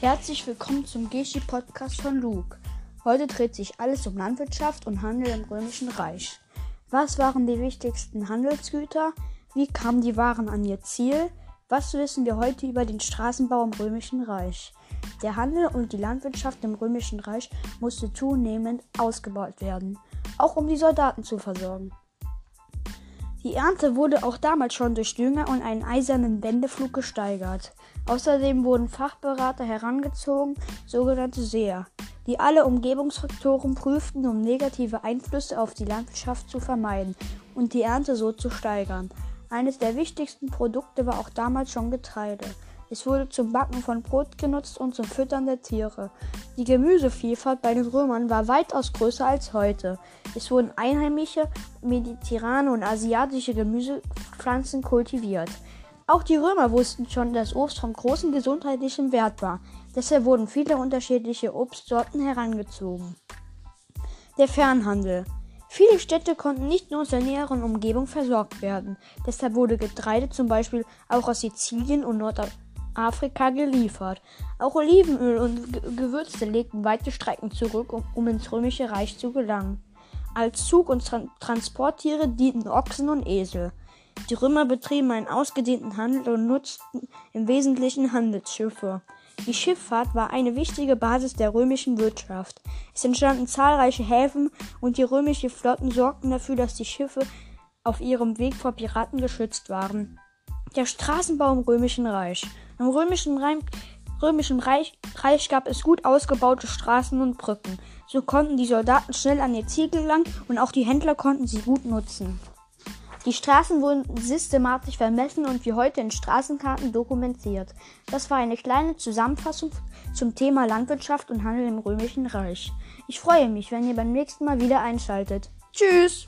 Herzlich willkommen zum Geschi Podcast von Luke. Heute dreht sich alles um Landwirtschaft und Handel im Römischen Reich. Was waren die wichtigsten Handelsgüter? Wie kamen die Waren an ihr Ziel? Was wissen wir heute über den Straßenbau im Römischen Reich? Der Handel und die Landwirtschaft im Römischen Reich musste zunehmend ausgebaut werden, auch um die Soldaten zu versorgen. Die Ernte wurde auch damals schon durch Dünger und einen eisernen Wendeflug gesteigert. Außerdem wurden Fachberater herangezogen, sogenannte Seher, die alle Umgebungsfaktoren prüften, um negative Einflüsse auf die Landwirtschaft zu vermeiden und die Ernte so zu steigern. Eines der wichtigsten Produkte war auch damals schon Getreide. Es wurde zum Backen von Brot genutzt und zum Füttern der Tiere. Die Gemüsevielfalt bei den Römern war weitaus größer als heute. Es wurden einheimische, mediterrane und asiatische Gemüsepflanzen kultiviert. Auch die Römer wussten schon, dass Obst von großem gesundheitlichem Wert war. Deshalb wurden viele unterschiedliche Obstsorten herangezogen. Der Fernhandel. Viele Städte konnten nicht nur aus der näheren Umgebung versorgt werden. Deshalb wurde Getreide zum Beispiel auch aus Sizilien und Nordafrika Afrika geliefert. Auch Olivenöl und Gewürze legten weite Strecken zurück, um, um, ins römische Reich zu gelangen. Als Zug- und Tra Transporttiere dienten Ochsen und Esel. Die Römer betrieben einen ausgedehnten Handel und nutzten im Wesentlichen Handelsschiffe. Die Schifffahrt war eine wichtige Basis der römischen Wirtschaft. Es entstanden zahlreiche Häfen und die römischen Flotten sorgten dafür, dass die Schiffe auf ihrem Weg vor Piraten geschützt waren. Der Straßenbau im Römischen Reich. Im Römischen, Reich, Römischen Reich, Reich gab es gut ausgebaute Straßen und Brücken. So konnten die Soldaten schnell an ihr Ziel gelangen und auch die Händler konnten sie gut nutzen. Die Straßen wurden systematisch vermessen und wie heute in Straßenkarten dokumentiert. Das war eine kleine Zusammenfassung zum Thema Landwirtschaft und Handel im Römischen Reich. Ich freue mich, wenn ihr beim nächsten Mal wieder einschaltet. Tschüss!